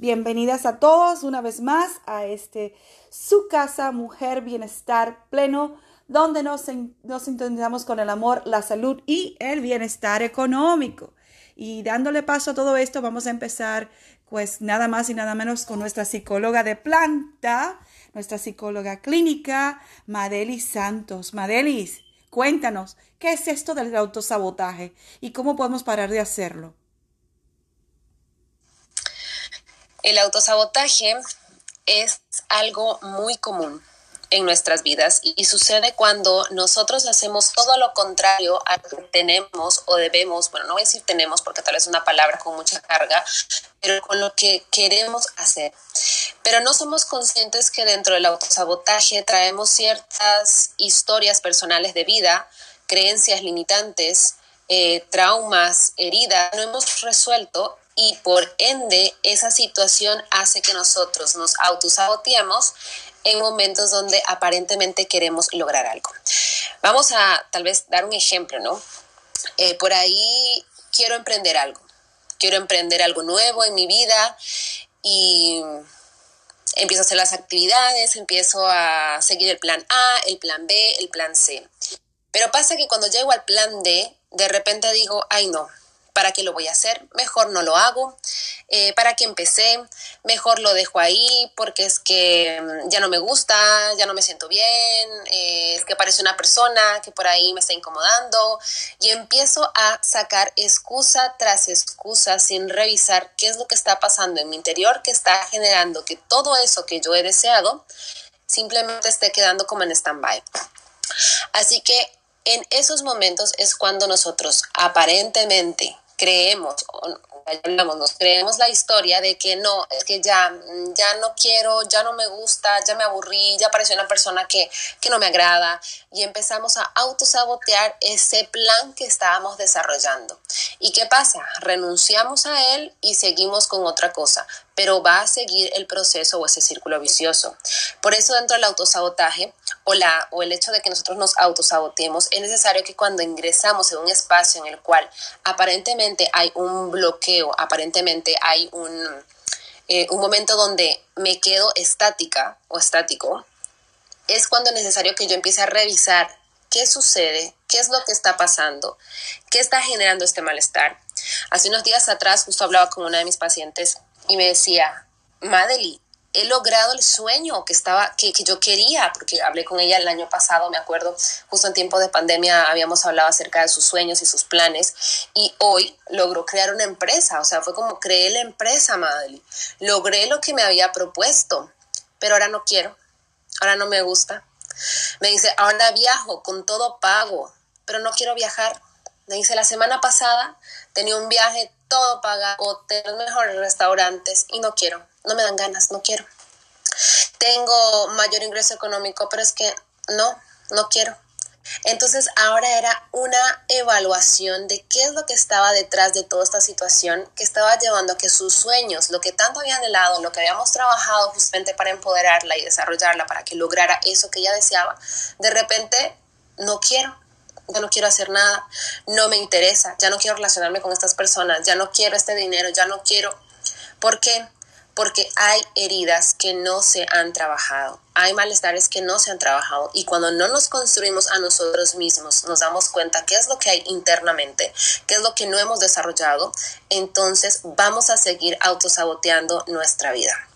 Bienvenidas a todos una vez más a este su casa Mujer Bienestar Pleno, donde nos, nos con el amor, la salud y el bienestar económico. Y dándole paso a todo esto, vamos a empezar pues nada más y nada menos con nuestra psicóloga de planta, nuestra psicóloga clínica, Madelis Santos. Madelis, cuéntanos, ¿qué es esto del autosabotaje y cómo podemos parar de hacerlo? El autosabotaje es algo muy común en nuestras vidas y sucede cuando nosotros hacemos todo lo contrario a lo que tenemos o debemos, bueno, no voy a decir tenemos porque tal vez es una palabra con mucha carga, pero con lo que queremos hacer. Pero no somos conscientes que dentro del autosabotaje traemos ciertas historias personales de vida, creencias limitantes, eh, traumas, heridas, no hemos resuelto y por ende esa situación hace que nosotros nos autosaboteemos en momentos donde aparentemente queremos lograr algo. Vamos a tal vez dar un ejemplo, ¿no? Eh, por ahí quiero emprender algo, quiero emprender algo nuevo en mi vida y empiezo a hacer las actividades, empiezo a seguir el plan A, el plan B, el plan C. Pero pasa que cuando llego al plan D, de repente digo, ay no, ¿Para qué lo voy a hacer? Mejor no lo hago. Eh, ¿Para qué empecé? Mejor lo dejo ahí porque es que mm, ya no me gusta, ya no me siento bien, eh, es que parece una persona que por ahí me está incomodando y empiezo a sacar excusa tras excusa sin revisar qué es lo que está pasando en mi interior que está generando que todo eso que yo he deseado simplemente esté quedando como en stand-by. Así que en esos momentos es cuando nosotros aparentemente creemos, nos creemos la historia de que no, es que ya, ya no quiero, ya no me gusta, ya me aburrí, ya apareció una persona que, que no me agrada y empezamos a autosabotear ese plan que estábamos desarrollando. ¿Y qué pasa? Renunciamos a él y seguimos con otra cosa, pero va a seguir el proceso o ese círculo vicioso. Por eso dentro del autosabotaje o, la, o el hecho de que nosotros nos autosaboteemos, es necesario que cuando ingresamos en un espacio en el cual aparentemente hay un bloqueo, aparentemente hay un, eh, un momento donde me quedo estática o estático, es cuando es necesario que yo empiece a revisar qué sucede, qué es lo que está pasando, qué está generando este malestar. Hace unos días atrás justo hablaba con una de mis pacientes y me decía, Madeli, he logrado el sueño que estaba que, que, yo quería porque hablé con ella el año pasado me acuerdo justo en tiempo de pandemia habíamos hablado acerca de sus sueños y sus planes y hoy logró crear una empresa o sea fue como creé la empresa Madely logré lo que me había propuesto pero ahora no quiero ahora no me gusta. Me dice ahora viajo con todo pago pero no quiero viajar me dice la semana pasada tenía un viaje todo pagado hoteles mejores restaurantes y no quiero no me dan ganas, no quiero. Tengo mayor ingreso económico, pero es que no, no quiero. Entonces ahora era una evaluación de qué es lo que estaba detrás de toda esta situación que estaba llevando a que sus sueños, lo que tanto había anhelado, lo que habíamos trabajado justamente para empoderarla y desarrollarla, para que lograra eso que ella deseaba, de repente no quiero, ya no quiero hacer nada, no me interesa, ya no quiero relacionarme con estas personas, ya no quiero este dinero, ya no quiero. ¿Por qué? porque hay heridas que no se han trabajado, hay malestares que no se han trabajado y cuando no nos construimos a nosotros mismos, nos damos cuenta qué es lo que hay internamente, qué es lo que no hemos desarrollado, entonces vamos a seguir autosaboteando nuestra vida.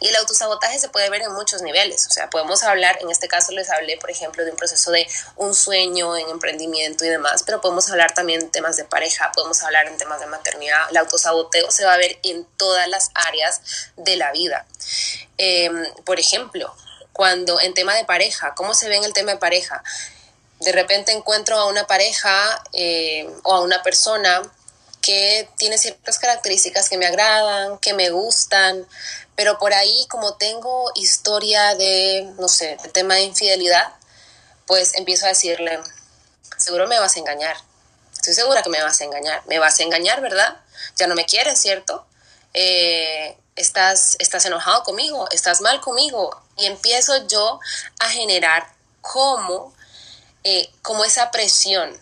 Y el autosabotaje se puede ver en muchos niveles, o sea, podemos hablar, en este caso les hablé, por ejemplo, de un proceso de un sueño en emprendimiento y demás, pero podemos hablar también en temas de pareja, podemos hablar en temas de maternidad, el autosaboteo se va a ver en todas las áreas de la vida. Em, por ejemplo, cuando en tema de pareja, ¿cómo se ve en el tema de pareja? De repente encuentro a una pareja eh, o a una persona que tiene ciertas características que me agradan, que me gustan, pero por ahí como tengo historia de, no sé, el tema de infidelidad, pues empiezo a decirle, seguro me vas a engañar, estoy segura que me vas a engañar, me vas a engañar, ¿verdad? Ya no me quieres, ¿cierto? Eh, estás, estás enojado conmigo, estás mal conmigo, y empiezo yo a generar como, eh, como esa presión.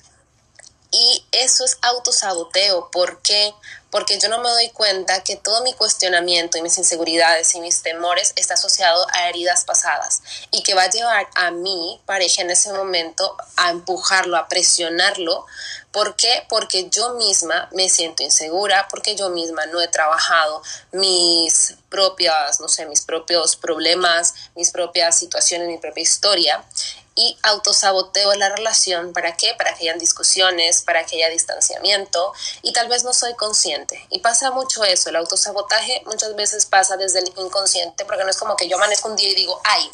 Y eso es autosaboteo. ¿Por qué? Porque yo no me doy cuenta que todo mi cuestionamiento y mis inseguridades y mis temores está asociado a heridas pasadas y que va a llevar a mi pareja en ese momento a empujarlo, a presionarlo ¿Por qué? Porque yo misma me siento insegura, porque yo misma no he trabajado mis propias, no sé, mis propios problemas, mis propias situaciones, mi propia historia y autosaboteo la relación. ¿Para qué? Para que hayan discusiones, para que haya distanciamiento y tal vez no soy consciente. Y pasa mucho eso, el autosabotaje muchas veces pasa desde el inconsciente porque no es como que yo amanezco un día y digo, ay,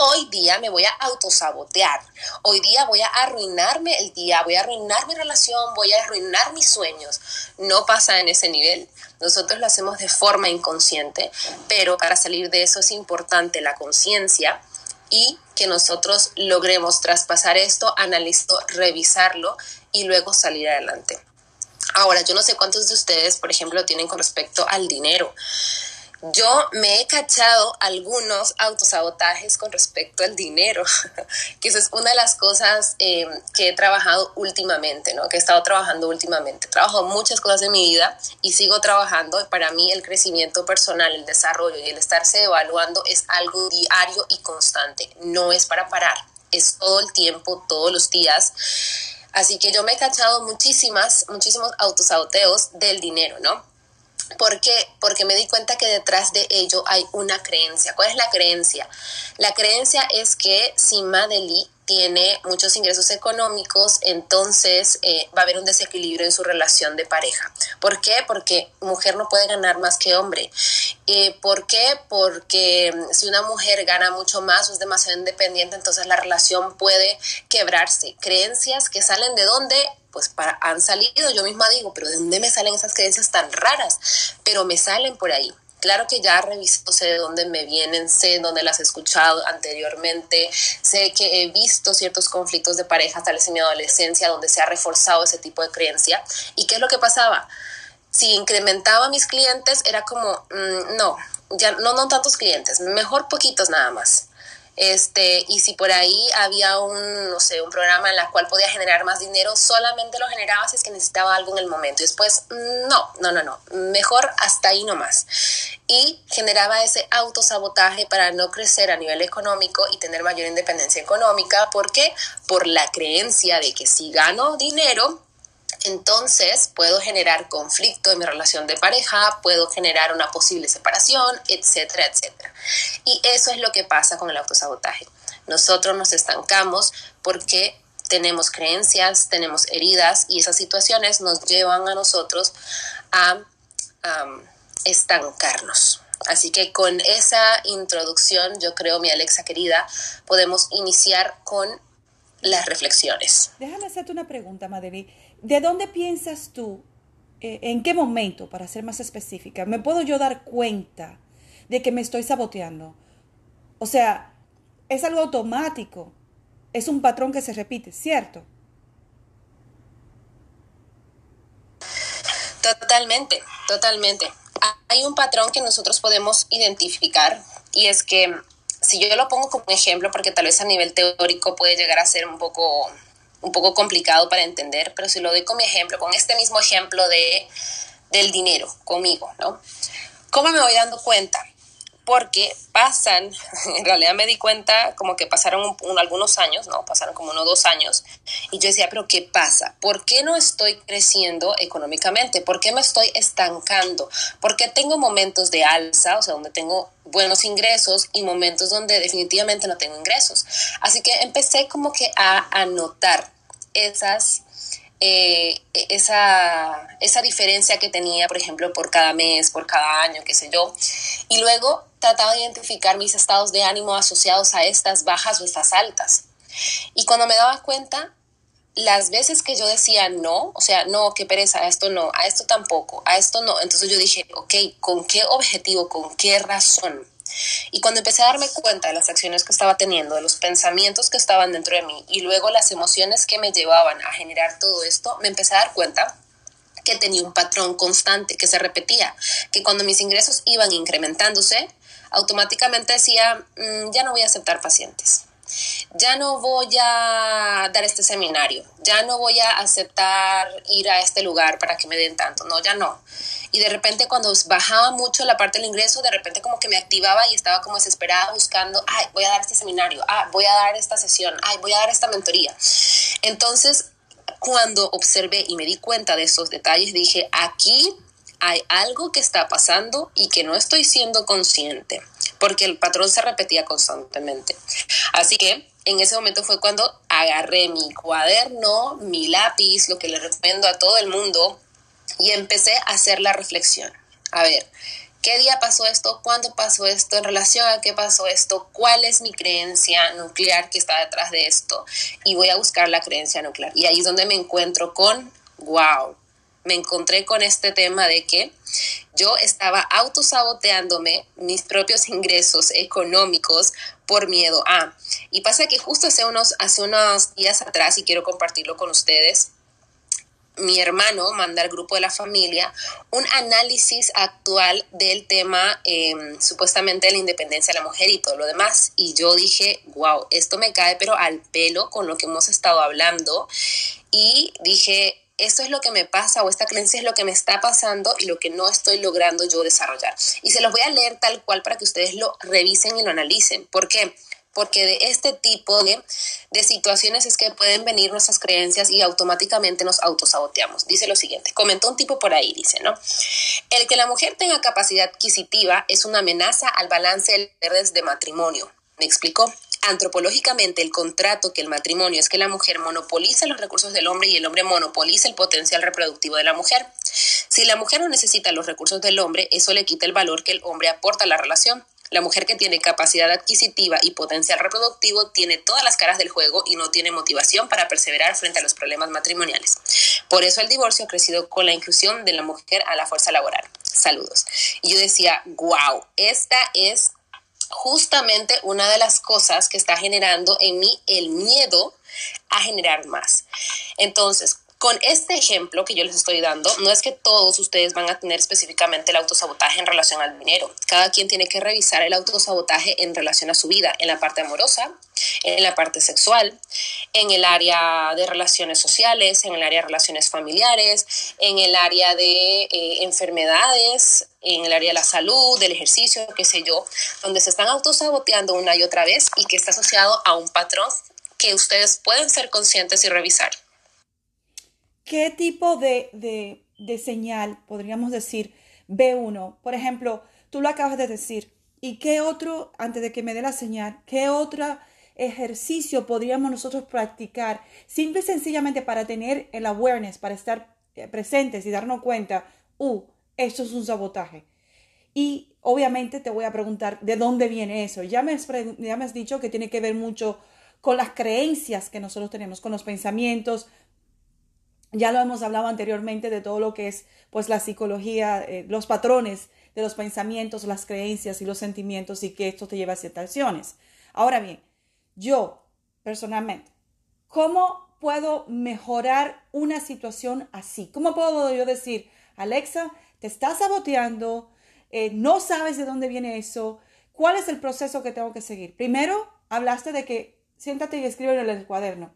hoy día me voy a autosabotear, hoy día voy a arruinarme el día, voy a arruinar mi relación, voy a arruinar mis sueños. No pasa en ese nivel. Nosotros lo hacemos de forma inconsciente, pero para salir de eso es importante la conciencia y que nosotros logremos traspasar esto, analizarlo, revisarlo y luego salir adelante. Ahora, yo no sé cuántos de ustedes, por ejemplo, tienen con respecto al dinero. Yo me he cachado algunos autosabotajes con respecto al dinero, que eso es una de las cosas eh, que he trabajado últimamente, ¿no? Que he estado trabajando últimamente. He trabajado muchas cosas de mi vida y sigo trabajando. Para mí el crecimiento personal, el desarrollo y el estarse evaluando es algo diario y constante. No es para parar, es todo el tiempo, todos los días. Así que yo me he cachado muchísimas, muchísimos autosaboteos del dinero, ¿no? ¿Por qué? Porque me di cuenta que detrás de ello hay una creencia. ¿Cuál es la creencia? La creencia es que si Madeli tiene muchos ingresos económicos, entonces eh, va a haber un desequilibrio en su relación de pareja. ¿Por qué? Porque mujer no puede ganar más que hombre. Eh, ¿Por qué? Porque mm, si una mujer gana mucho más o es demasiado independiente, entonces la relación puede quebrarse. Creencias que salen de dónde? pues para, han salido, yo misma digo, pero ¿de dónde me salen esas creencias tan raras? Pero me salen por ahí. Claro que ya revisto, sé de dónde me vienen, sé dónde las he escuchado anteriormente, sé que he visto ciertos conflictos de pareja tal vez en mi adolescencia donde se ha reforzado ese tipo de creencia. ¿Y qué es lo que pasaba? Si incrementaba mis clientes era como, mm, no, ya no, no tantos clientes, mejor poquitos nada más. Este, y si por ahí había un, no sé, un programa en el cual podía generar más dinero, solamente lo generaba si es que necesitaba algo en el momento. Y después, no, no, no, no, mejor hasta ahí nomás. Y generaba ese autosabotaje para no crecer a nivel económico y tener mayor independencia económica. ¿Por qué? Por la creencia de que si gano dinero, entonces puedo generar conflicto en mi relación de pareja, puedo generar una posible separación, etcétera, etcétera. Y eso es lo que pasa con el autosabotaje. Nosotros nos estancamos porque tenemos creencias, tenemos heridas y esas situaciones nos llevan a nosotros a estancarnos. Así que con esa introducción, yo creo, mi Alexa querida, podemos iniciar con las reflexiones. Déjame hacerte una pregunta, Madevi. ¿De dónde piensas tú, eh, en qué momento, para ser más específica, me puedo yo dar cuenta de que me estoy saboteando? O sea, es algo automático, es un patrón que se repite, ¿cierto? Totalmente, totalmente. Hay un patrón que nosotros podemos identificar y es que si yo lo pongo como ejemplo, porque tal vez a nivel teórico puede llegar a ser un poco un poco complicado para entender, pero si lo doy con mi ejemplo, con este mismo ejemplo de, del dinero conmigo, ¿no? ¿Cómo me voy dando cuenta? Porque pasan, en realidad me di cuenta como que pasaron algunos años, ¿no? Pasaron como unos dos años. Y yo decía, pero ¿qué pasa? ¿Por qué no estoy creciendo económicamente? ¿Por qué me estoy estancando? ¿Por qué tengo momentos de alza, o sea, donde tengo buenos ingresos y momentos donde definitivamente no tengo ingresos? Así que empecé como que a anotar esas eh, esa, esa diferencia que tenía, por ejemplo, por cada mes, por cada año, qué sé yo. Y luego trataba de identificar mis estados de ánimo asociados a estas bajas o estas altas. Y cuando me daba cuenta, las veces que yo decía no, o sea, no, qué pereza, a esto no, a esto tampoco, a esto no, entonces yo dije, ok, ¿con qué objetivo, con qué razón? Y cuando empecé a darme cuenta de las acciones que estaba teniendo, de los pensamientos que estaban dentro de mí y luego las emociones que me llevaban a generar todo esto, me empecé a dar cuenta que tenía un patrón constante que se repetía, que cuando mis ingresos iban incrementándose, automáticamente decía, mm, ya no voy a aceptar pacientes. Ya no voy a dar este seminario, ya no voy a aceptar ir a este lugar para que me den tanto, no, ya no. Y de repente cuando bajaba mucho la parte del ingreso, de repente como que me activaba y estaba como desesperada buscando, ay, voy a dar este seminario, ah, voy a dar esta sesión, ay, voy a dar esta mentoría. Entonces, cuando observé y me di cuenta de esos detalles, dije, aquí hay algo que está pasando y que no estoy siendo consciente, porque el patrón se repetía constantemente. Así que en ese momento fue cuando agarré mi cuaderno, mi lápiz, lo que le recomiendo a todo el mundo, y empecé a hacer la reflexión. A ver, ¿qué día pasó esto? ¿Cuándo pasó esto? ¿En relación a qué pasó esto? ¿Cuál es mi creencia nuclear que está detrás de esto? Y voy a buscar la creencia nuclear. Y ahí es donde me encuentro con, wow, me encontré con este tema de que yo estaba autosaboteándome mis propios ingresos económicos por miedo a. Y pasa que justo hace unos, hace unos días atrás, y quiero compartirlo con ustedes, mi hermano manda al grupo de la familia un análisis actual del tema em, supuestamente de la independencia de la mujer y todo lo demás. Y yo dije, wow, esto me cae pero al pelo con lo que hemos estado hablando. Y dije, esto es lo que me pasa o esta creencia es lo que me está pasando y lo que no estoy logrando yo desarrollar. Y se los voy a leer tal cual para que ustedes lo revisen y lo analicen. ¿Por qué? Porque de este tipo de, de situaciones es que pueden venir nuestras creencias y automáticamente nos autosaboteamos. Dice lo siguiente, comentó un tipo por ahí, dice, ¿no? El que la mujer tenga capacidad adquisitiva es una amenaza al balance de redes de matrimonio. ¿Me explicó? Antropológicamente el contrato que el matrimonio es que la mujer monopoliza los recursos del hombre y el hombre monopoliza el potencial reproductivo de la mujer. Si la mujer no necesita los recursos del hombre, eso le quita el valor que el hombre aporta a la relación. La mujer que tiene capacidad adquisitiva y potencial reproductivo tiene todas las caras del juego y no tiene motivación para perseverar frente a los problemas matrimoniales. Por eso el divorcio ha crecido con la inclusión de la mujer a la fuerza laboral. Saludos. Y yo decía, wow, esta es justamente una de las cosas que está generando en mí el miedo a generar más. Entonces, con este ejemplo que yo les estoy dando, no es que todos ustedes van a tener específicamente el autosabotaje en relación al dinero. Cada quien tiene que revisar el autosabotaje en relación a su vida, en la parte amorosa, en la parte sexual, en el área de relaciones sociales, en el área de relaciones familiares, en el área de eh, enfermedades, en el área de la salud, del ejercicio, qué sé yo, donde se están autosaboteando una y otra vez y que está asociado a un patrón que ustedes pueden ser conscientes y revisar. ¿Qué tipo de, de, señal podríamos decir ve uno? Por ejemplo, tú lo acabas de decir. ¿Y qué otro, antes de que me dé la señal, qué otro ejercicio podríamos nosotros practicar simple y sencillamente para tener el awareness, para estar eh, presentes y darnos cuenta, uh, esto es un sabotaje? Y obviamente te voy a preguntar, ¿de dónde viene eso? Ya me, ya me has dicho que tiene que ver mucho con las creencias que nosotros tenemos, con los pensamientos, ya lo hemos hablado anteriormente de todo lo que es pues la psicología, eh, los patrones de los pensamientos, las creencias y los sentimientos y que esto te lleva a ciertas acciones. Ahora bien, yo personalmente, ¿cómo puedo mejorar una situación así? ¿Cómo puedo yo decir, Alexa, te estás saboteando, eh, no sabes de dónde viene eso? ¿Cuál es el proceso que tengo que seguir? Primero, hablaste de que siéntate y escribe en el cuaderno.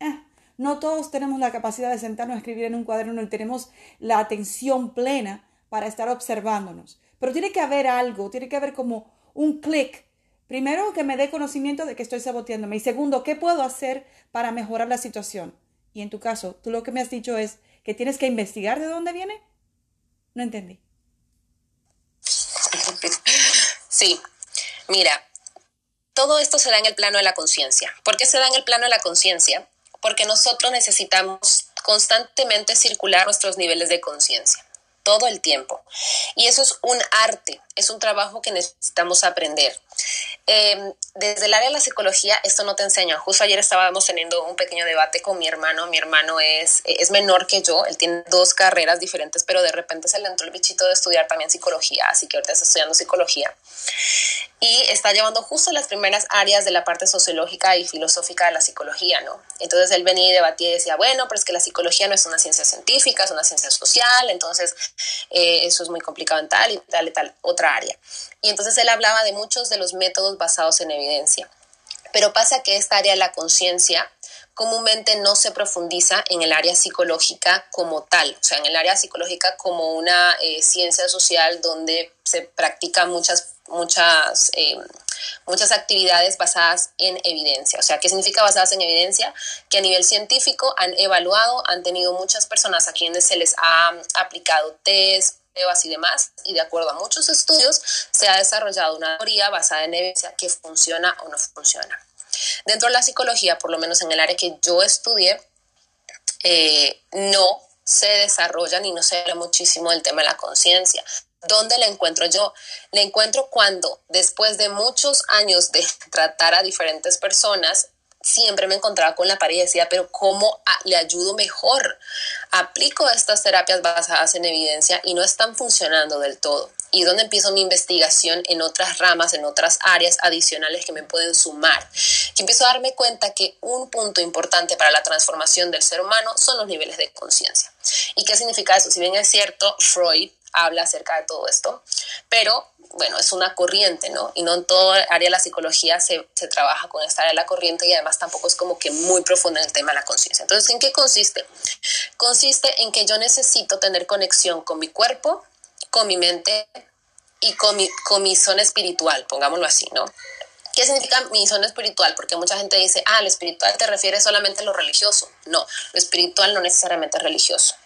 Eh, no todos tenemos la capacidad de sentarnos a escribir en un cuaderno y tenemos la atención plena para estar observándonos. Pero tiene que haber algo, tiene que haber como un clic. Primero, que me dé conocimiento de que estoy saboteándome. Y segundo, ¿qué puedo hacer para mejorar la situación? Y en tu caso, tú lo que me has dicho es que tienes que investigar de dónde viene. No entendí. Sí, mira, todo esto se da en el plano de la conciencia. ¿Por qué se da en el plano de la conciencia? Porque nosotros necesitamos constantemente circular nuestros niveles de conciencia todo el tiempo. Y eso es un arte, es un trabajo que necesitamos aprender. Em, desde el área de la psicología, esto no te enseña. Justo ayer estábamos teniendo un pequeño debate con mi hermano. Mi hermano es, es menor que yo, él tiene dos carreras diferentes, pero de repente se le entró el bichito de estudiar también psicología, así que ahorita está estudiando psicología. Y está llevando justo las primeras áreas de la parte sociológica y filosófica de la psicología, ¿no? Entonces él venía y debatía y decía, bueno, pero es que la psicología no es una ciencia científica, es una ciencia social, entonces eh, eso es muy complicado en tal y tal y tal otra área. Y entonces él hablaba de muchos de los métodos basados en evidencia. Pero pasa que esta área de la conciencia comúnmente no se profundiza en el área psicológica como tal, o sea, en el área psicológica como una eh, ciencia social donde se practican muchas, muchas, eh, muchas actividades basadas en evidencia. O sea, ¿qué significa basadas en evidencia? Que a nivel científico han evaluado, han tenido muchas personas a quienes se les ha aplicado test, y demás, y de acuerdo a muchos estudios se ha desarrollado una teoría basada en evidencia que funciona o no funciona. Dentro de la psicología, por lo menos en el área que yo estudié, eh, no se desarrolla ni no se habla muchísimo del tema de la conciencia. ¿Dónde la encuentro yo? La encuentro cuando, después de muchos años de tratar a diferentes personas, siempre me encontraba con la pared y decía, pero ¿cómo le ayudo mejor? Aplico estas terapias basadas en evidencia y no están funcionando del todo. Y donde empiezo mi investigación en otras ramas, en otras áreas adicionales que me pueden sumar. Que empiezo a darme cuenta que un punto importante para la transformación del ser humano son los niveles de conciencia. ¿Y qué significa eso? Si bien es cierto, Freud habla acerca de todo esto, pero bueno, es una corriente, ¿no? Y no en todo área de la psicología se, se, trabaja con esta área de la corriente y además tampoco es como que muy profunda en el tema de la conciencia. Entonces, ¿en qué consiste? Consiste en que yo necesito tener conexión con mi cuerpo, con mi mente y con mi, con mi zona espiritual, pongámoslo así, ¿no? ¿Qué significa mi zona espiritual? Porque mucha gente dice, ah, lo espiritual te refiere solamente a lo religioso. No, lo espiritual no necesariamente es religioso.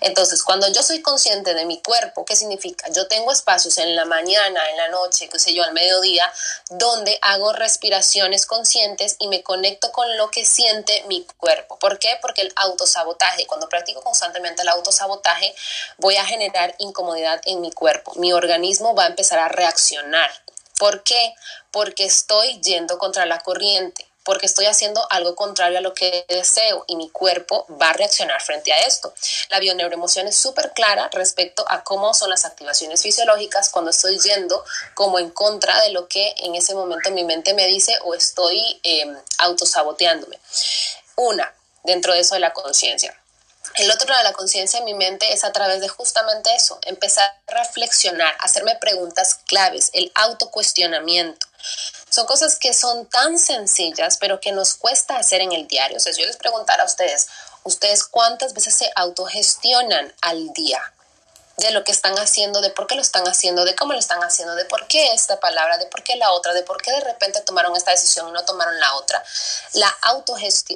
Entonces, cuando yo soy consciente de mi cuerpo, ¿qué significa? Yo tengo espacios en la mañana, en la noche, qué sé yo, al mediodía, donde hago respiraciones conscientes y me conecto con lo que siente mi cuerpo. ¿Por qué? Porque el autosabotaje, cuando practico constantemente el autosabotaje, voy a generar incomodidad en mi cuerpo. Mi organismo va a empezar a reaccionar. ¿Por qué? Porque estoy yendo contra la corriente porque estoy haciendo algo contrario a lo que deseo y mi cuerpo va a reaccionar frente a esto. La bioneuroemoción es súper clara respecto a cómo son las activaciones fisiológicas cuando estoy yendo como en contra de lo que en ese momento mi mente me dice o estoy eh, autosaboteándome. Una, dentro de eso de la conciencia. El otro lado de la conciencia en mi mente es a través de justamente eso, empezar a reflexionar, hacerme preguntas claves, el autocuestionamiento. Son cosas que son tan sencillas, pero que nos cuesta hacer en el diario. O sea, si yo les preguntara a ustedes, ¿ustedes cuántas veces se autogestionan al día? De lo que están haciendo, de por qué lo están haciendo, de cómo lo están haciendo, de por qué esta palabra, de por qué la otra, de por qué de repente tomaron esta decisión y no tomaron la otra. La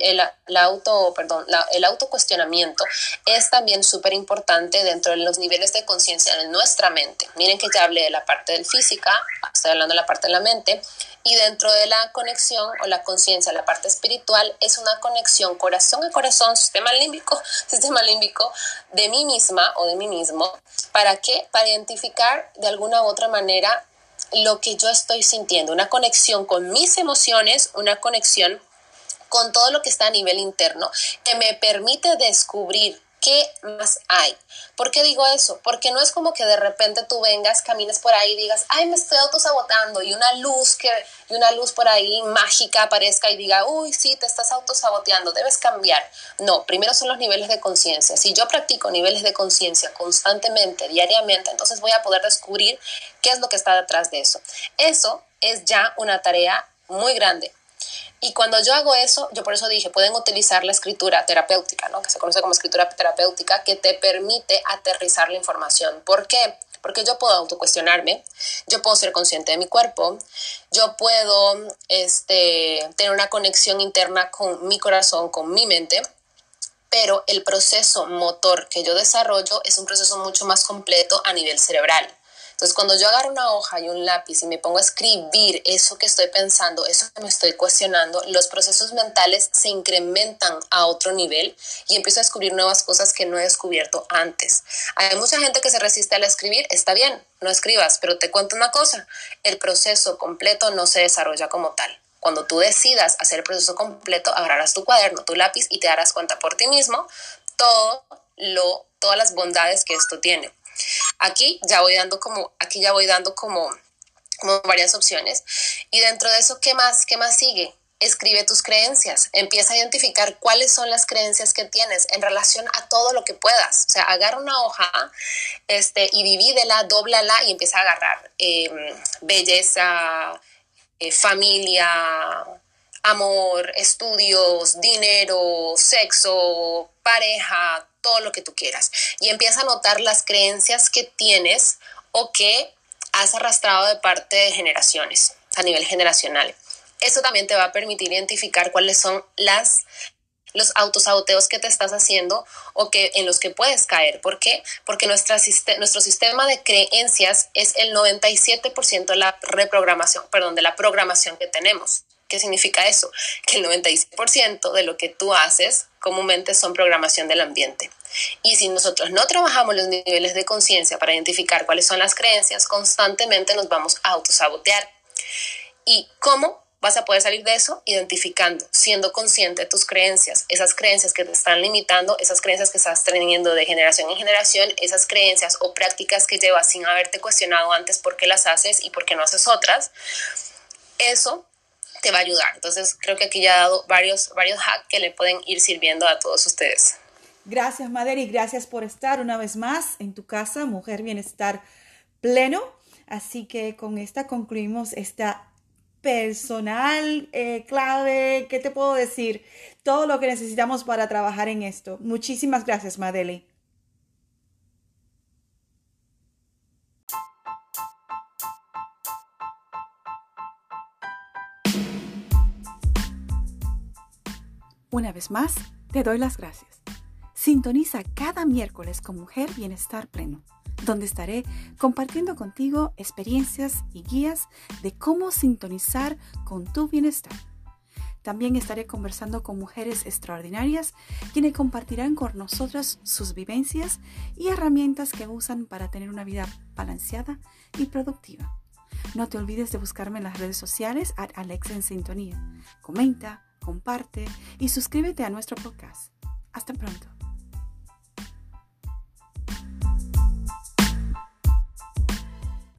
el, la auto, perdón, el autocuestionamiento es también súper importante dentro de los niveles de conciencia de nuestra mente. Miren que ya hablé de la parte del física, estoy hablando de la parte de la mente, y dentro de la conexión o la conciencia, la parte espiritual, es una conexión corazón a corazón, sistema límbico, sistema límbico de mí misma o de mí mismo. ¿Para qué? Para identificar de alguna u otra manera lo que yo estoy sintiendo, una conexión con mis emociones, una conexión con todo lo que está a nivel interno, que me permite descubrir ¿Qué más hay? ¿Por qué digo eso? Porque no es como que de repente tú vengas, camines por ahí y digas, ay, me estoy autosabotando y una luz que y una luz por ahí mágica aparezca y diga, uy, sí, te estás autosaboteando, debes cambiar. No, primero son los niveles de conciencia. Si yo practico niveles de conciencia constantemente, diariamente, entonces voy a poder descubrir qué es lo que está detrás de eso. Eso es ya una tarea muy grande y cuando yo hago eso, yo por eso dije, pueden utilizar la escritura terapéutica, ¿no? que se conoce como escritura terapéutica, que te permite aterrizar la información. ¿Por qué? Porque yo puedo autocuestionarme, yo puedo ser consciente de mi cuerpo, yo puedo este, tener una conexión interna con mi corazón, con mi mente, pero el proceso motor que yo desarrollo es un proceso mucho más completo a nivel cerebral. Entonces, cuando yo agarro una hoja y un lápiz y me pongo a escribir eso que estoy pensando, eso que me estoy cuestionando, los procesos mentales se incrementan a otro nivel y empiezo a descubrir nuevas cosas que no he descubierto antes. Hay mucha gente que se resiste al escribir, está bien, no escribas, pero te cuento una cosa, el proceso completo no se desarrolla como tal. Cuando tú decidas hacer el proceso completo, agarrarás tu cuaderno, tu lápiz y te darás cuenta por ti mismo todo lo, todas las bondades que esto tiene. Aquí ya voy dando como, aquí ya voy dando como, varias opciones. Y dentro de eso, ¿qué más? ¿Qué más sigue? Escribe tus creencias, empieza a identificar cuáles son las creencias que tienes en relación a todo lo que puedas. O sea, agarra una hoja este, y divídela, dóblala y empieza a agarrar em, belleza, eh, familia, amor, estudios, dinero, sexo, pareja, todo lo que tú quieras. Y empieza a notar las creencias que tienes o que has arrastrado de parte de generaciones, a nivel generacional. Eso también te va a permitir identificar cuáles son las los autosaboteos que te estás haciendo o que en los que puedes caer. ¿Por qué? Porque nuestra, nuestro sistema de creencias es el 97% de la reprogramación, perdón, de la programación que tenemos. ¿Qué significa eso? Que el 96% de lo que tú haces comúnmente son programación del ambiente. Y si nosotros no trabajamos los niveles de conciencia para identificar cuáles son las creencias, constantemente nos vamos a autosabotear. ¿Y cómo vas a poder salir de eso? Identificando, siendo consciente de tus creencias, esas creencias que te están limitando, esas creencias que estás teniendo de generación en generación, esas creencias o prácticas que llevas sin haberte cuestionado antes por qué las haces y por qué no haces otras. Eso te va a ayudar. Entonces creo que aquí ya he dado varios, varios hacks que le pueden ir sirviendo a todos ustedes. Gracias, Maderi, gracias por estar una vez más en tu casa, Mujer Bienestar Pleno. Así que con esta concluimos esta personal eh, clave, ¿qué te puedo decir? Todo lo que necesitamos para trabajar en esto. Muchísimas gracias, Madeli. Una vez más, te doy las gracias. Sintoniza cada miércoles con Mujer Bienestar Pleno, donde estaré compartiendo contigo experiencias y guías de cómo sintonizar con tu bienestar. También estaré conversando con mujeres extraordinarias quienes compartirán con nosotras sus vivencias y herramientas que usan para tener una vida balanceada y productiva. No te olvides de buscarme en las redes sociales a Alexa en Sintonía. Comenta, comparte y suscríbete a nuestro podcast. Hasta pronto.